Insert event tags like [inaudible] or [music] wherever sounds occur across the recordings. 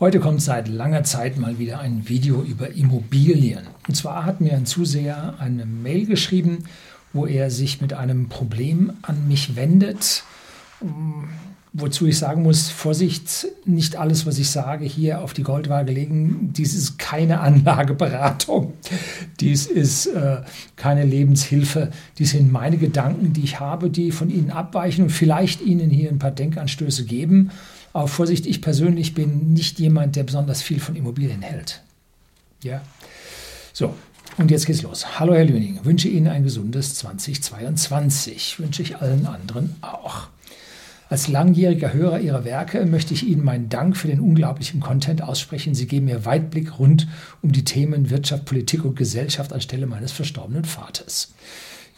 Heute kommt seit langer Zeit mal wieder ein Video über Immobilien. Und zwar hat mir ein Zuseher eine Mail geschrieben, wo er sich mit einem Problem an mich wendet. Wozu ich sagen muss, Vorsicht, nicht alles, was ich sage, hier auf die Goldwaage legen. Dies ist keine [laughs] Anlageberatung. Dies ist äh, keine Lebenshilfe. Dies sind meine Gedanken, die ich habe, die von Ihnen abweichen und vielleicht Ihnen hier ein paar Denkanstöße geben. Aber Vorsicht, ich persönlich bin nicht jemand, der besonders viel von Immobilien hält. Ja. So, und jetzt geht's los. Hallo Herr Lüning, wünsche Ihnen ein gesundes 2022. Wünsche ich allen anderen auch. Als langjähriger Hörer Ihrer Werke möchte ich Ihnen meinen Dank für den unglaublichen Content aussprechen. Sie geben mir Weitblick rund um die Themen Wirtschaft, Politik und Gesellschaft anstelle meines verstorbenen Vaters.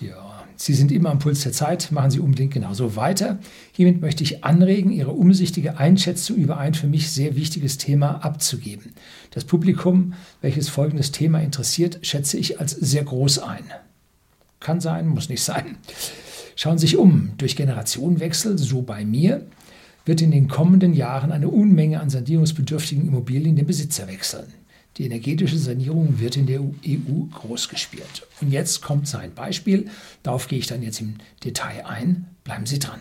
Ja, Sie sind immer am Puls der Zeit, machen Sie unbedingt genauso weiter. Hiermit möchte ich anregen, Ihre umsichtige Einschätzung über ein für mich sehr wichtiges Thema abzugeben. Das Publikum, welches folgendes Thema interessiert, schätze ich als sehr groß ein. Kann sein, muss nicht sein. Schauen Sie sich um. Durch Generationenwechsel, so bei mir, wird in den kommenden Jahren eine Unmenge an sanierungsbedürftigen Immobilien den Besitzer wechseln. Die energetische Sanierung wird in der EU groß gespielt. Und jetzt kommt sein Beispiel. Darauf gehe ich dann jetzt im Detail ein. Bleiben Sie dran.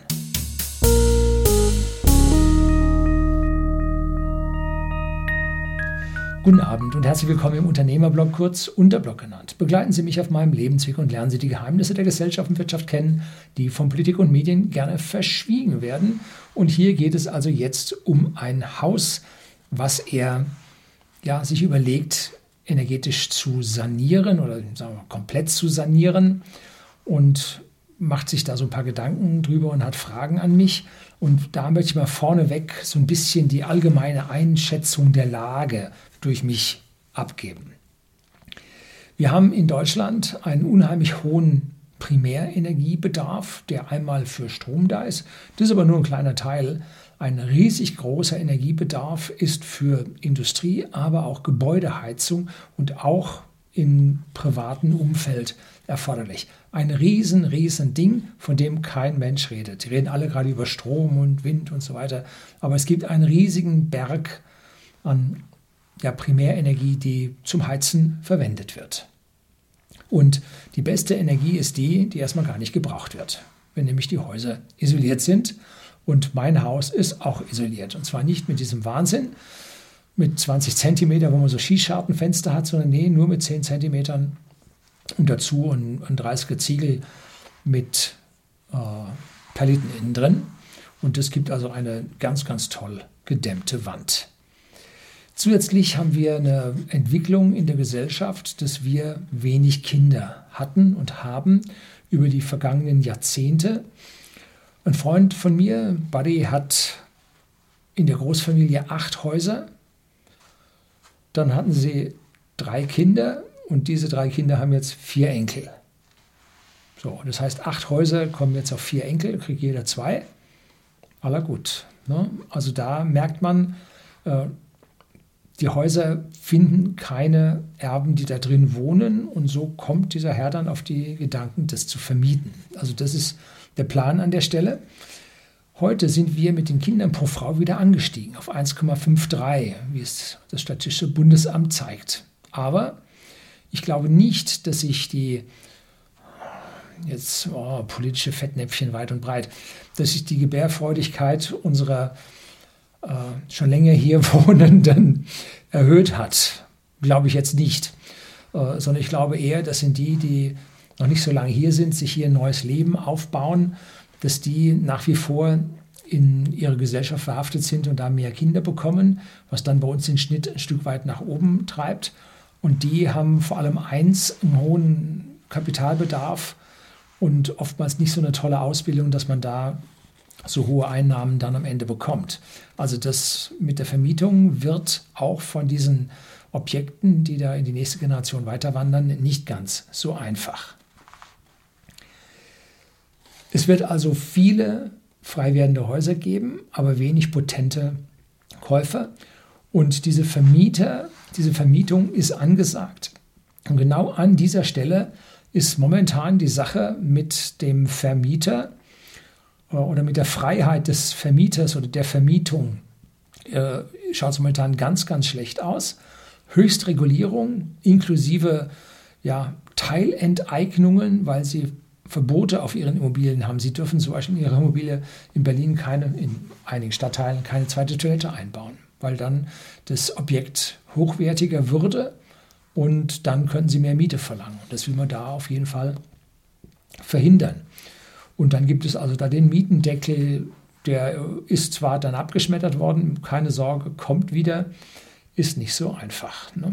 Guten Abend und herzlich willkommen im Unternehmerblog, kurz Unterblog genannt. Begleiten Sie mich auf meinem Lebensweg und lernen Sie die Geheimnisse der Gesellschaft und Wirtschaft kennen, die von Politik und Medien gerne verschwiegen werden. Und hier geht es also jetzt um ein Haus, was er ja, sich überlegt, energetisch zu sanieren oder sagen wir, komplett zu sanieren und macht sich da so ein paar Gedanken drüber und hat Fragen an mich. Und da möchte ich mal vorneweg so ein bisschen die allgemeine Einschätzung der Lage durch mich abgeben. Wir haben in Deutschland einen unheimlich hohen Primärenergiebedarf, der einmal für Strom da ist. Das ist aber nur ein kleiner Teil. Ein riesig großer Energiebedarf ist für Industrie, aber auch Gebäudeheizung und auch im privaten Umfeld erforderlich. Ein riesen, riesen Ding, von dem kein Mensch redet. Die reden alle gerade über Strom und Wind und so weiter. Aber es gibt einen riesigen Berg an ja, Primärenergie, die zum Heizen verwendet wird. Und die beste Energie ist die, die erstmal gar nicht gebraucht wird. Wenn nämlich die Häuser isoliert sind und mein Haus ist auch isoliert. Und zwar nicht mit diesem Wahnsinn, mit 20 Zentimeter, wo man so Schießschartenfenster hat, sondern nee, nur mit 10 Zentimetern und dazu ein, ein 30er Ziegel mit äh, Paletten innen drin. Und das gibt also eine ganz, ganz toll gedämmte Wand. Zusätzlich haben wir eine Entwicklung in der Gesellschaft, dass wir wenig Kinder hatten und haben über die vergangenen Jahrzehnte. Ein Freund von mir, Buddy, hat in der Großfamilie acht Häuser. Dann hatten sie drei Kinder und diese drei Kinder haben jetzt vier Enkel. So, das heißt, acht Häuser kommen jetzt auf vier Enkel, kriegt jeder zwei. Aller gut. Ne? Also da merkt man, äh, die Häuser finden keine Erben, die da drin wohnen und so kommt dieser Herr dann auf die Gedanken, das zu vermieten. Also das ist der Plan an der Stelle. Heute sind wir mit den Kindern pro Frau wieder angestiegen auf 1,53, wie es das Statistische Bundesamt zeigt. Aber ich glaube nicht, dass sich die jetzt oh, politische Fettnäpfchen weit und breit, dass sich die Gebärfreudigkeit unserer äh, schon länger hier [laughs] Wohnenden erhöht hat. Glaube ich jetzt nicht, äh, sondern ich glaube eher, das sind die, die noch nicht so lange hier sind, sich hier ein neues Leben aufbauen, dass die nach wie vor in ihre Gesellschaft verhaftet sind und da mehr Kinder bekommen, was dann bei uns den Schnitt ein Stück weit nach oben treibt. Und die haben vor allem eins, einen hohen Kapitalbedarf und oftmals nicht so eine tolle Ausbildung, dass man da so hohe Einnahmen dann am Ende bekommt. Also das mit der Vermietung wird auch von diesen Objekten, die da in die nächste Generation weiterwandern, nicht ganz so einfach. Es wird also viele frei werdende Häuser geben, aber wenig potente Käufer. Und diese Vermieter, diese Vermietung ist angesagt. Und genau an dieser Stelle ist momentan die Sache mit dem Vermieter oder mit der Freiheit des Vermieters oder der Vermietung äh, schaut es momentan ganz, ganz schlecht aus. Höchstregulierung inklusive ja, Teilenteignungen, weil sie Verbote auf ihren Immobilien haben. Sie dürfen zum Beispiel in ihrer Immobilie in Berlin keine, in einigen Stadtteilen keine zweite Toilette einbauen, weil dann das Objekt hochwertiger würde und dann können sie mehr Miete verlangen. Das will man da auf jeden Fall verhindern. Und dann gibt es also da den Mietendeckel, der ist zwar dann abgeschmettert worden, keine Sorge, kommt wieder, ist nicht so einfach. Ne?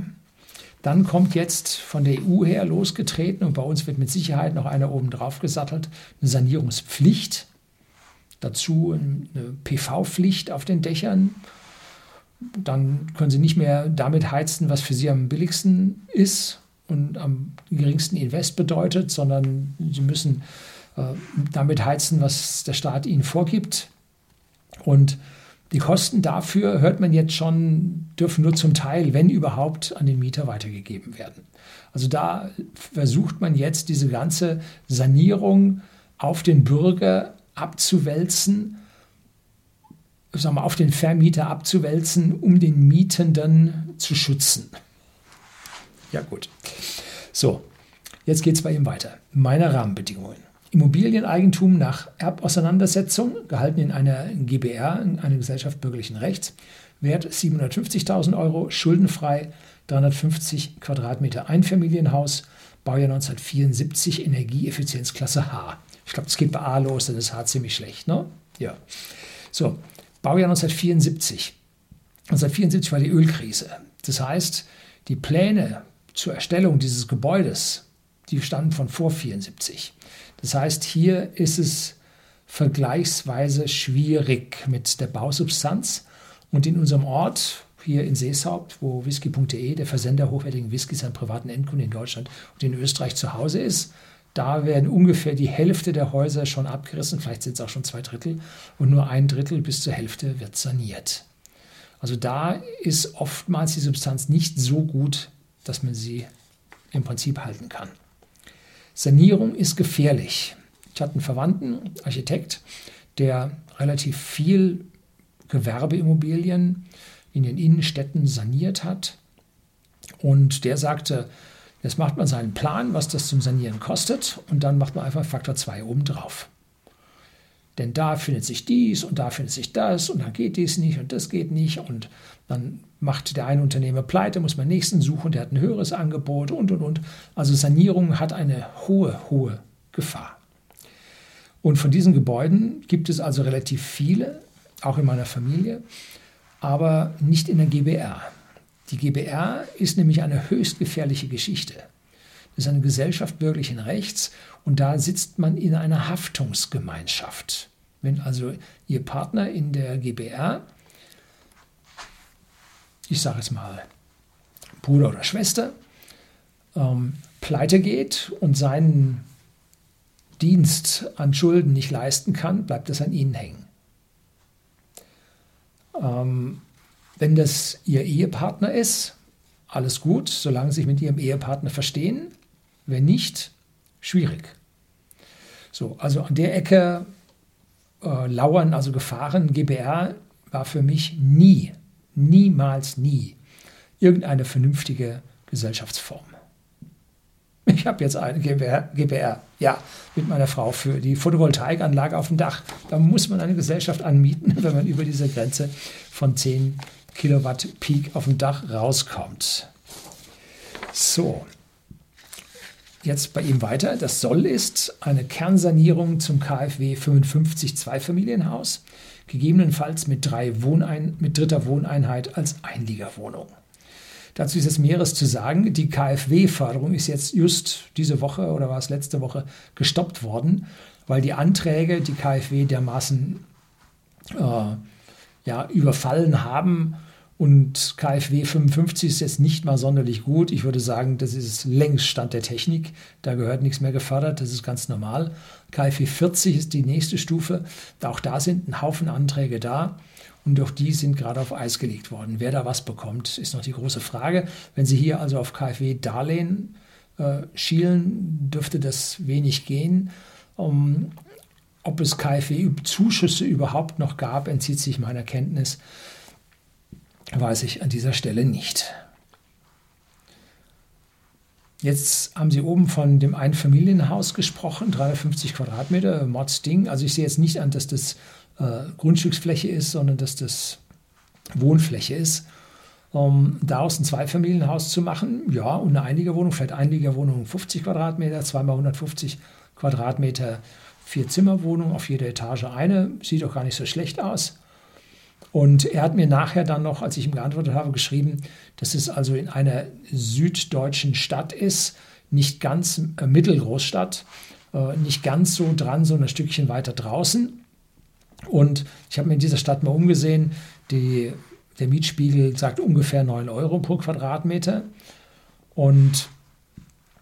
Dann kommt jetzt von der EU her losgetreten und bei uns wird mit Sicherheit noch einer oben drauf gesattelt, eine Sanierungspflicht. Dazu eine PV-Pflicht auf den Dächern. Dann können Sie nicht mehr damit heizen, was für Sie am billigsten ist und am geringsten Invest bedeutet, sondern Sie müssen damit heizen, was der Staat ihnen vorgibt. Und die Kosten dafür, hört man jetzt schon, dürfen nur zum Teil, wenn überhaupt, an den Mieter weitergegeben werden. Also da versucht man jetzt diese ganze Sanierung auf den Bürger abzuwälzen, sagen wir, auf den Vermieter abzuwälzen, um den Mietenden zu schützen. Ja gut. So, jetzt geht es bei ihm weiter. Meine Rahmenbedingungen. Immobilieneigentum nach Erbauseinandersetzung, gehalten in einer GBR, in einer Gesellschaft bürgerlichen Rechts, Wert 750.000 Euro, schuldenfrei, 350 Quadratmeter Einfamilienhaus, Baujahr 1974, Energieeffizienzklasse H. Ich glaube, das geht bei A los, dann ist H ziemlich schlecht. Ne? Ja. So, Baujahr 1974. 1974 war die Ölkrise. Das heißt, die Pläne zur Erstellung dieses Gebäudes, die standen von vor 1974. Das heißt, hier ist es vergleichsweise schwierig mit der Bausubstanz. Und in unserem Ort, hier in Seeshaupt, wo whisky.de, der Versender hochwertigen Whiskys an privaten Endkunden in Deutschland und in Österreich zu Hause ist, da werden ungefähr die Hälfte der Häuser schon abgerissen, vielleicht sind es auch schon zwei Drittel, und nur ein Drittel bis zur Hälfte wird saniert. Also da ist oftmals die Substanz nicht so gut, dass man sie im Prinzip halten kann. Sanierung ist gefährlich. Ich hatte einen Verwandten, Architekt, der relativ viel Gewerbeimmobilien in den Innenstädten saniert hat. Und der sagte, jetzt macht man seinen Plan, was das zum Sanieren kostet, und dann macht man einfach Faktor 2 obendrauf. Denn da findet sich dies und da findet sich das und dann geht dies nicht und das geht nicht und dann macht der eine Unternehmer pleite, muss man nächsten suchen, der hat ein höheres Angebot und und und. Also Sanierung hat eine hohe, hohe Gefahr. Und von diesen Gebäuden gibt es also relativ viele, auch in meiner Familie, aber nicht in der GBR. Die GBR ist nämlich eine höchst gefährliche Geschichte. Das ist eine Gesellschaft bürgerlichen Rechts und da sitzt man in einer Haftungsgemeinschaft. Wenn also Ihr Partner in der GBR, ich sage es mal, Bruder oder Schwester, ähm, pleite geht und seinen Dienst an Schulden nicht leisten kann, bleibt das an Ihnen hängen. Ähm, wenn das Ihr Ehepartner ist, alles gut, solange Sie sich mit Ihrem Ehepartner verstehen. Wenn nicht, schwierig. So, also an der Ecke äh, lauern also Gefahren. GBR war für mich nie, niemals nie irgendeine vernünftige Gesellschaftsform. Ich habe jetzt eine GBR, GBR, ja, mit meiner Frau für die Photovoltaikanlage auf dem Dach. Da muss man eine Gesellschaft anmieten, [laughs] wenn man über diese Grenze von 10 Kilowatt Peak auf dem Dach rauskommt. So, jetzt bei ihm weiter. Das Soll ist eine Kernsanierung zum KfW 55 Zweifamilienhaus, gegebenenfalls mit, drei Wohnein mit dritter Wohneinheit als Einliegerwohnung. Dazu ist jetzt mehres zu sagen. Die KfW-Förderung ist jetzt just diese Woche oder war es letzte Woche gestoppt worden, weil die Anträge die KfW dermaßen äh, ja, überfallen haben und KfW 55 ist jetzt nicht mal sonderlich gut. Ich würde sagen, das ist längst Stand der Technik. Da gehört nichts mehr gefördert. Das ist ganz normal. KfW 40 ist die nächste Stufe. Auch da sind ein Haufen Anträge da. Und auch die sind gerade auf Eis gelegt worden. Wer da was bekommt, ist noch die große Frage. Wenn Sie hier also auf KfW-Darlehen äh, schielen, dürfte das wenig gehen. Um, ob es KfW-Zuschüsse überhaupt noch gab, entzieht sich meiner Kenntnis. Weiß ich an dieser Stelle nicht. Jetzt haben Sie oben von dem Einfamilienhaus gesprochen, 350 Quadratmeter, Mordsding. Also ich sehe jetzt nicht an, dass das äh, Grundstücksfläche ist, sondern dass das Wohnfläche ist. Um daraus ein Zweifamilienhaus zu machen, ja, und eine Einliegerwohnung, vielleicht Einliegerwohnung 50 Quadratmeter, zweimal 150 Quadratmeter, vier Zimmerwohnung, auf jeder Etage eine, sieht doch gar nicht so schlecht aus. Und er hat mir nachher dann noch, als ich ihm geantwortet habe, geschrieben, dass es also in einer süddeutschen Stadt ist, nicht ganz äh, Mittelgroßstadt, äh, nicht ganz so dran, so ein Stückchen weiter draußen. Und ich habe mir in dieser Stadt mal umgesehen, die, der Mietspiegel sagt ungefähr 9 Euro pro Quadratmeter. Und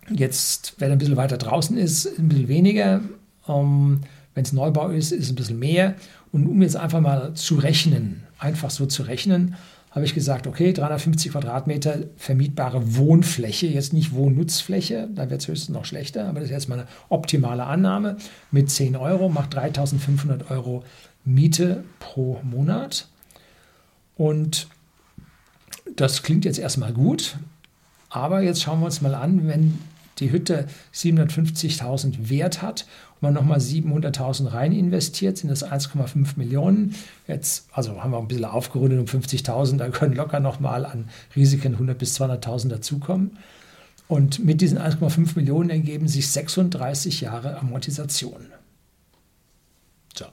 jetzt, wenn er ein bisschen weiter draußen ist, ein bisschen weniger. Ähm, wenn es Neubau ist, ist es ein bisschen mehr. Und um jetzt einfach mal zu rechnen, einfach so zu rechnen, habe ich gesagt, okay, 350 Quadratmeter vermietbare Wohnfläche, jetzt nicht Wohnnutzfläche, da wird es höchstens noch schlechter, aber das ist jetzt mal eine optimale Annahme. Mit 10 Euro macht 3500 Euro Miete pro Monat. Und das klingt jetzt erstmal gut, aber jetzt schauen wir uns mal an, wenn die Hütte 750.000 Wert hat und man nochmal 700.000 rein investiert, sind das 1,5 Millionen. Jetzt, also haben wir ein bisschen aufgerundet um 50.000, da können locker nochmal an Risiken 100.000 bis 200.000 dazukommen. Und mit diesen 1,5 Millionen ergeben sich 36 Jahre Amortisation. So.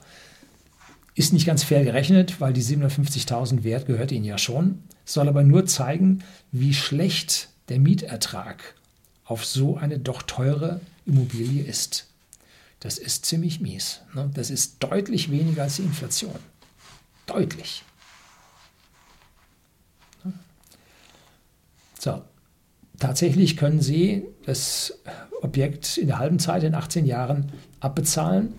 Ist nicht ganz fair gerechnet, weil die 750.000 Wert gehört Ihnen ja schon, soll aber nur zeigen, wie schlecht der Mietertrag auf so eine doch teure Immobilie ist. Das ist ziemlich mies. Ne? Das ist deutlich weniger als die Inflation. Deutlich. So, tatsächlich können Sie das Objekt in der halben Zeit, in 18 Jahren, abbezahlen.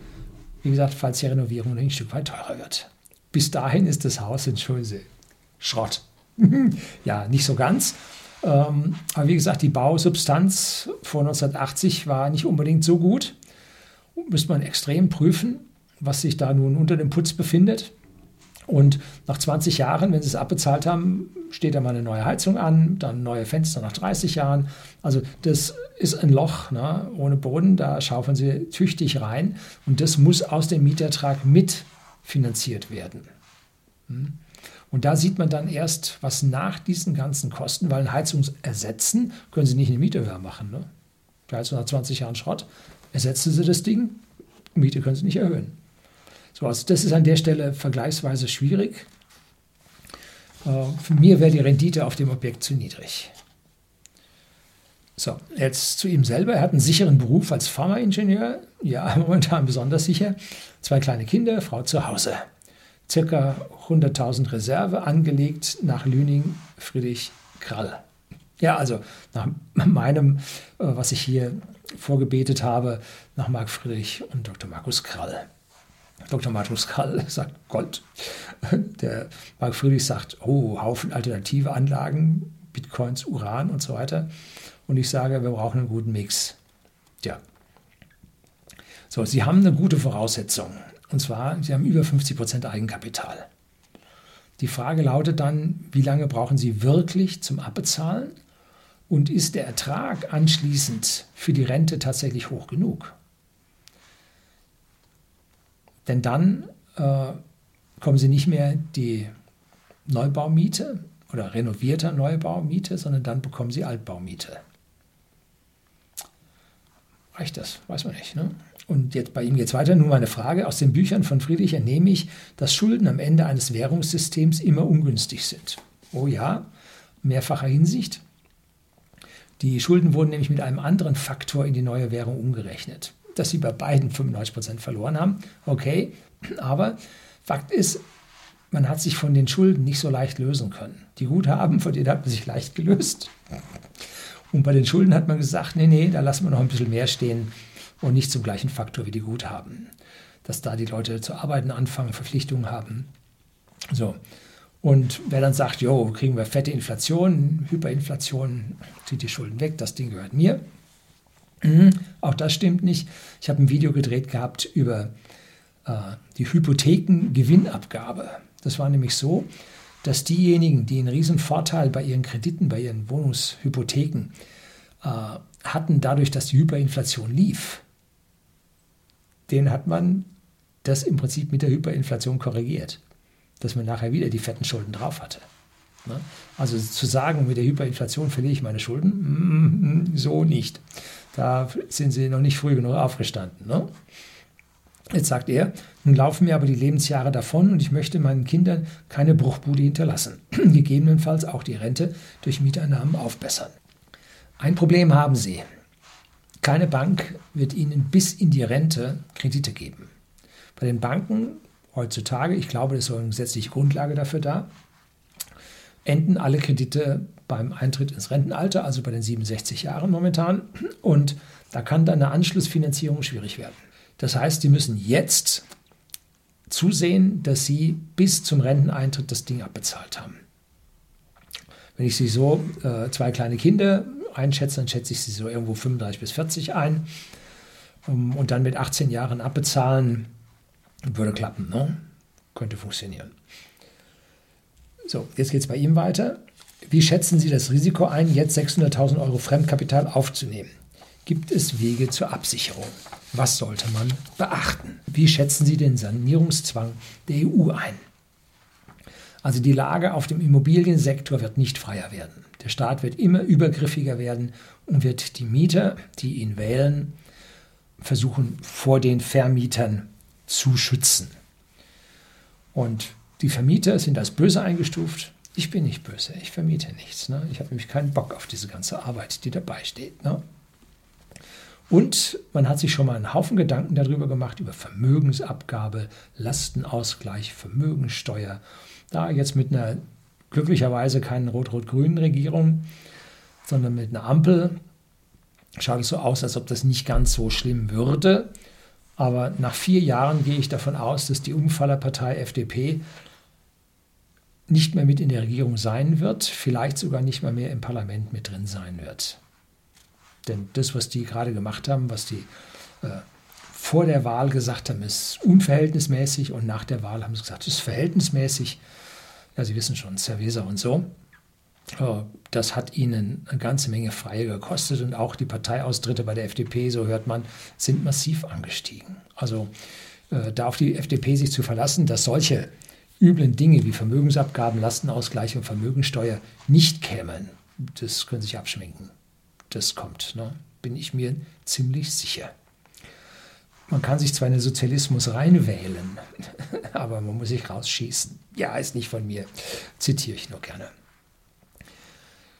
Wie gesagt, falls die Renovierung ein Stück weit teurer wird. Bis dahin ist das Haus, entschuldigen Sie, Schrott. [laughs] ja, nicht so ganz. Ähm, aber wie gesagt, die Bausubstanz vor 1980 war nicht unbedingt so gut. Müsste man extrem prüfen, was sich da nun unter dem Putz befindet. Und nach 20 Jahren, wenn sie es abbezahlt haben, steht da mal eine neue Heizung an, dann neue Fenster nach 30 Jahren. Also das ist ein Loch ne, ohne Boden, da schaufeln sie tüchtig rein und das muss aus dem Mietertrag mitfinanziert werden. Hm. Und da sieht man dann erst, was nach diesen ganzen Kosten, weil ein Heizungsersetzen können Sie nicht eine Miete höher machen. Ne? Die Heizung hat 20 Jahren Schrott, ersetzen Sie das Ding, Miete können Sie nicht erhöhen. So, also das ist an der Stelle vergleichsweise schwierig. Äh, für mir wäre die Rendite auf dem Objekt zu niedrig. So, jetzt zu ihm selber. Er hat einen sicheren Beruf als Pharmaingenieur. Ja, [laughs] momentan besonders sicher. Zwei kleine Kinder, Frau zu Hause circa 100.000 Reserve angelegt nach Lüning Friedrich Krall. Ja, also nach [laughs] meinem, äh, was ich hier vorgebetet habe, nach Marc Friedrich und Dr. Markus Krall. Dr. Markus Krall [laughs] sagt Gold. Der Marc Friedrich sagt, oh, Haufen alternative Anlagen, Bitcoins, Uran und so weiter. Und ich sage, wir brauchen einen guten Mix. Ja. So, Sie haben eine gute Voraussetzung. Und zwar, Sie haben über 50 Prozent Eigenkapital. Die Frage lautet dann, wie lange brauchen Sie wirklich zum Abbezahlen? Und ist der Ertrag anschließend für die Rente tatsächlich hoch genug? Denn dann äh, kommen Sie nicht mehr die Neubaumiete oder renovierter Neubaumiete, sondern dann bekommen Sie Altbaumiete. Reicht das? Weiß man nicht. Ne? Und jetzt bei ihm geht es weiter. Nun meine Frage. Aus den Büchern von Friedrich entnehme ich, dass Schulden am Ende eines Währungssystems immer ungünstig sind. Oh ja, mehrfacher Hinsicht. Die Schulden wurden nämlich mit einem anderen Faktor in die neue Währung umgerechnet. Dass sie bei beiden 95 Prozent verloren haben. Okay, aber Fakt ist, man hat sich von den Schulden nicht so leicht lösen können. Die Guthaben, von denen hat man sich leicht gelöst. Und bei den Schulden hat man gesagt, nee, nee, da lassen wir noch ein bisschen mehr stehen und nicht zum gleichen Faktor wie die Guthaben. Dass da die Leute zu arbeiten anfangen, Verpflichtungen haben. So. Und wer dann sagt, jo, kriegen wir fette Inflation, Hyperinflation, zieht die Schulden weg, das Ding gehört mir. Mhm, auch das stimmt nicht. Ich habe ein Video gedreht gehabt über äh, die Hypothekengewinnabgabe. Das war nämlich so, dass diejenigen, die einen riesen Vorteil bei ihren Krediten, bei ihren Wohnungshypotheken äh, hatten, dadurch, dass die Hyperinflation lief, den hat man das im Prinzip mit der Hyperinflation korrigiert, dass man nachher wieder die fetten Schulden drauf hatte. Ne? Also zu sagen, mit der Hyperinflation verliere ich meine Schulden, mm, mm, so nicht. Da sind sie noch nicht früh genug aufgestanden. Ne? Jetzt sagt er, nun laufen mir aber die Lebensjahre davon und ich möchte meinen Kindern keine Bruchbude hinterlassen, [clears throat] gegebenenfalls auch die Rente durch Mieteinnahmen aufbessern. Ein Problem haben sie. Keine Bank wird ihnen bis in die Rente Kredite geben. Bei den Banken heutzutage, ich glaube, es ist eine gesetzliche Grundlage dafür da, enden alle Kredite beim Eintritt ins Rentenalter, also bei den 67 Jahren momentan. Und da kann dann eine Anschlussfinanzierung schwierig werden. Das heißt, Sie müssen jetzt zusehen, dass Sie bis zum Renteneintritt das Ding abbezahlt haben. Wenn ich Sie so, äh, zwei kleine Kinder einschätze, dann schätze ich Sie so irgendwo 35 bis 40 ein. Um, und dann mit 18 Jahren abbezahlen, würde klappen. Ne? Könnte funktionieren. So, jetzt geht es bei ihm weiter. Wie schätzen Sie das Risiko ein, jetzt 600.000 Euro Fremdkapital aufzunehmen? Gibt es Wege zur Absicherung? Was sollte man beachten? Wie schätzen Sie den Sanierungszwang der EU ein? Also die Lage auf dem Immobiliensektor wird nicht freier werden. Der Staat wird immer übergriffiger werden und wird die Mieter, die ihn wählen, versuchen vor den Vermietern zu schützen. Und die Vermieter sind als böse eingestuft. Ich bin nicht böse, ich vermiete nichts. Ne? Ich habe nämlich keinen Bock auf diese ganze Arbeit, die dabei steht. Ne? Und man hat sich schon mal einen Haufen Gedanken darüber gemacht, über Vermögensabgabe, Lastenausgleich, Vermögensteuer. Da jetzt mit einer glücklicherweise keinen rot-rot-grünen Regierung, sondern mit einer Ampel schaut es so aus, als ob das nicht ganz so schlimm würde. Aber nach vier Jahren gehe ich davon aus, dass die Umfallerpartei FDP nicht mehr mit in der Regierung sein wird, vielleicht sogar nicht mal mehr im Parlament mit drin sein wird. Denn das, was die gerade gemacht haben, was die äh, vor der Wahl gesagt haben, ist unverhältnismäßig und nach der Wahl haben sie gesagt, es ist verhältnismäßig. Ja, Sie wissen schon, Cerveza und so. Das hat ihnen eine ganze Menge Freie gekostet und auch die Parteiaustritte bei der FDP, so hört man, sind massiv angestiegen. Also äh, da auf die FDP sich zu verlassen, dass solche üblen Dinge wie Vermögensabgaben, Lastenausgleich und Vermögensteuer nicht kämen, das können Sie sich abschminken. Das kommt, ne? bin ich mir ziemlich sicher. Man kann sich zwar in den Sozialismus reinwählen, [laughs] aber man muss sich rausschießen. Ja, ist nicht von mir, zitiere ich nur gerne.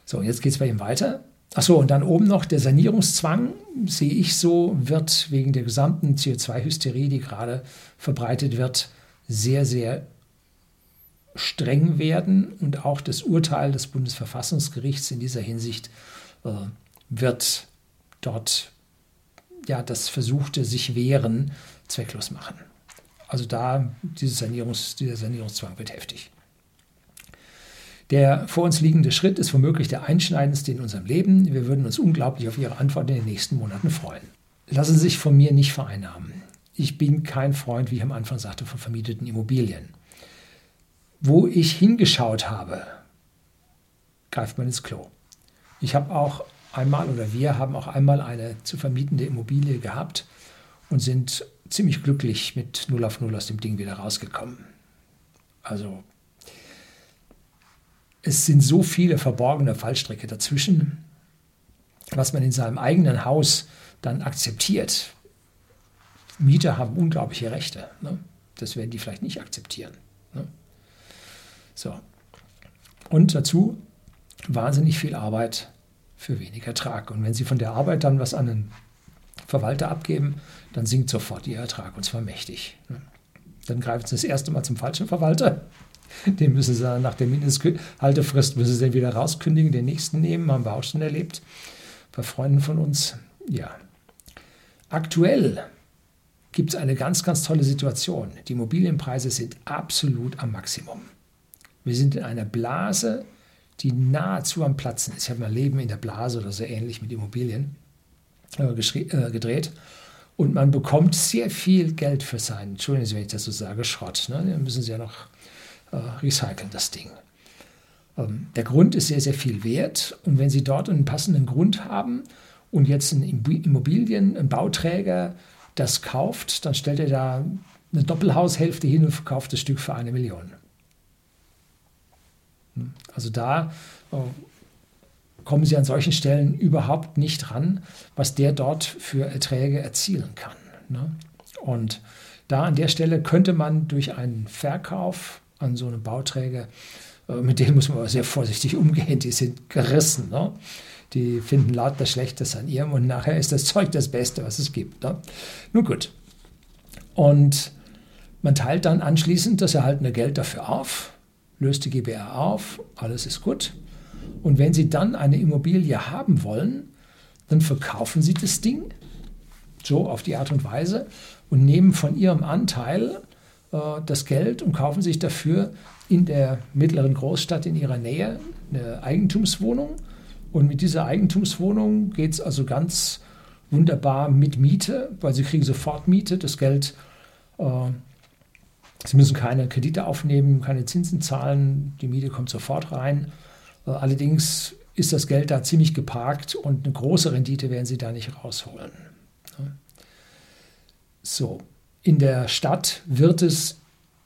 So, jetzt geht es bei ihm weiter. Achso, und dann oben noch der Sanierungszwang, sehe ich so, wird wegen der gesamten CO2-Hysterie, die gerade verbreitet wird, sehr, sehr streng werden und auch das Urteil des Bundesverfassungsgerichts in dieser Hinsicht äh, wird dort ja das versuchte sich wehren zwecklos machen. Also da Sanierungs, dieser Sanierungszwang wird heftig. Der vor uns liegende Schritt ist womöglich der einschneidendste in unserem Leben. Wir würden uns unglaublich auf Ihre Antwort in den nächsten Monaten freuen. Lassen Sie sich von mir nicht vereinnahmen. Ich bin kein Freund, wie ich am Anfang sagte, von vermieteten Immobilien wo ich hingeschaut habe, greift man ins Klo. Ich habe auch einmal oder wir haben auch einmal eine zu vermietende Immobilie gehabt und sind ziemlich glücklich mit 0 auf 0 aus dem Ding wieder rausgekommen. Also es sind so viele verborgene Fallstricke dazwischen, was man in seinem eigenen Haus dann akzeptiert. Mieter haben unglaubliche Rechte. Ne? Das werden die vielleicht nicht akzeptieren. Ne? So. Und dazu wahnsinnig viel Arbeit für wenig Ertrag. Und wenn Sie von der Arbeit dann was an den Verwalter abgeben, dann sinkt sofort Ihr Ertrag und zwar mächtig. Dann greifen Sie das erste Mal zum falschen Verwalter. [laughs] Den müssen Sie nach der Mindesthaltefrist müssen Sie wieder rauskündigen, den nächsten nehmen, haben wir auch schon erlebt. Bei Freunden von uns, ja. Aktuell gibt es eine ganz, ganz tolle Situation. Die Immobilienpreise sind absolut am Maximum. Wir sind in einer Blase, die nahezu am Platzen ist. Ich habe mein Leben in der Blase oder so ähnlich mit Immobilien äh, äh, gedreht. Und man bekommt sehr viel Geld für seinen, Entschuldigen Sie, wenn ich das so sage, Schrott. Ne? Den müssen Sie ja noch recyceln, das Ding. Ähm, der Grund ist sehr, sehr viel wert. Und wenn Sie dort einen passenden Grund haben und jetzt ein Immobilien, ein Bauträger das kauft, dann stellt er da eine Doppelhaushälfte hin und verkauft das Stück für eine Million. Hm, also da äh, kommen Sie an solchen Stellen überhaupt nicht ran, was der dort für Erträge erzielen kann. Ne? Und da an der Stelle könnte man durch einen Verkauf an so einem Bauträger, äh, mit denen muss man aber sehr vorsichtig umgehen, die sind gerissen. Ne? Die finden lauter Schlechtes an ihrem und nachher ist das Zeug das Beste, was es gibt. Ne? Nun gut. Und man teilt dann anschließend das erhaltene Geld dafür auf, löst die GBR auf, alles ist gut. Und wenn Sie dann eine Immobilie haben wollen, dann verkaufen Sie das Ding so auf die Art und Weise und nehmen von Ihrem Anteil das Geld und kaufen sich dafür in der mittleren Großstadt in Ihrer Nähe eine Eigentumswohnung. Und mit dieser Eigentumswohnung geht es also ganz wunderbar mit Miete, weil Sie kriegen sofort Miete, das Geld. Äh, Sie müssen keine Kredite aufnehmen, keine Zinsen zahlen, die Miete kommt sofort rein. Äh, allerdings ist das Geld da ziemlich geparkt und eine große Rendite werden Sie da nicht rausholen. So, in der Stadt wird es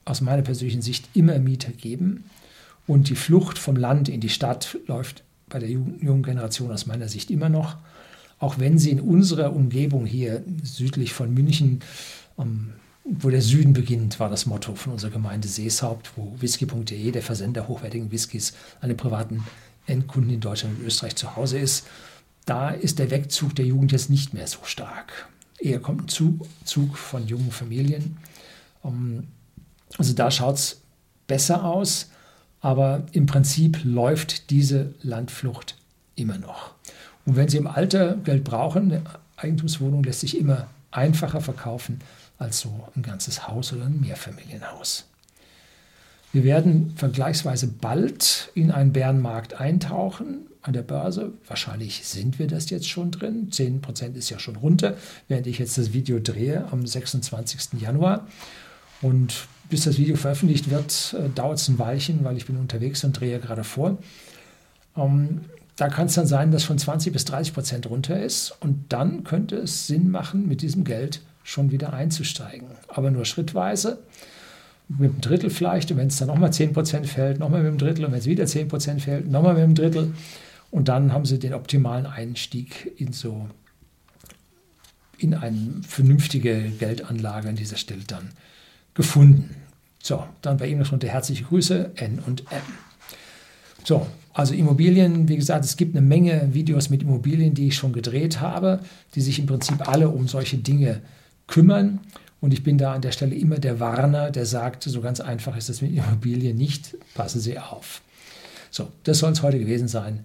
aus meiner persönlichen Sicht immer Mieter geben und die Flucht vom Land in die Stadt läuft bei der jungen Generation aus meiner Sicht immer noch. Auch wenn sie in unserer Umgebung hier südlich von München ähm, wo der Süden beginnt, war das Motto von unserer Gemeinde Seeshaupt, wo whisky.de, der Versender hochwertigen Whiskys, an den privaten Endkunden in Deutschland und Österreich zu Hause ist. Da ist der Wegzug der Jugend jetzt nicht mehr so stark. Eher kommt ein Zug, Zug von jungen Familien. Ähm, also da schaut es besser aus, aber im Prinzip läuft diese Landflucht immer noch. Und wenn Sie im Alter Geld brauchen, eine Eigentumswohnung lässt sich immer einfacher verkaufen als so ein ganzes Haus oder ein Mehrfamilienhaus. Wir werden vergleichsweise bald in einen Bärenmarkt eintauchen an der Börse. Wahrscheinlich sind wir das jetzt schon drin. 10% ist ja schon runter, während ich jetzt das Video drehe am 26. Januar. Und bis das Video veröffentlicht wird, äh, dauert es ein Weilchen, weil ich bin unterwegs und drehe gerade vor. Ähm, da kann es dann sein, dass von 20 bis 30 Prozent runter ist. Und dann könnte es Sinn machen, mit diesem Geld schon wieder einzusteigen. Aber nur schrittweise, mit einem Drittel vielleicht. Und wenn es dann nochmal 10% fällt, nochmal mit einem Drittel. Und wenn es wieder 10% fällt, nochmal mit einem Drittel. Und dann haben sie den optimalen Einstieg in so in eine vernünftige Geldanlage an dieser Stelle dann gefunden. So, dann bei Ihnen noch unter herzliche Grüße, N und M. So, also Immobilien, wie gesagt, es gibt eine Menge Videos mit Immobilien, die ich schon gedreht habe, die sich im Prinzip alle um solche Dinge kümmern. Und ich bin da an der Stelle immer der Warner, der sagt, so ganz einfach ist das mit Immobilien nicht, passen Sie auf. So, das soll es heute gewesen sein.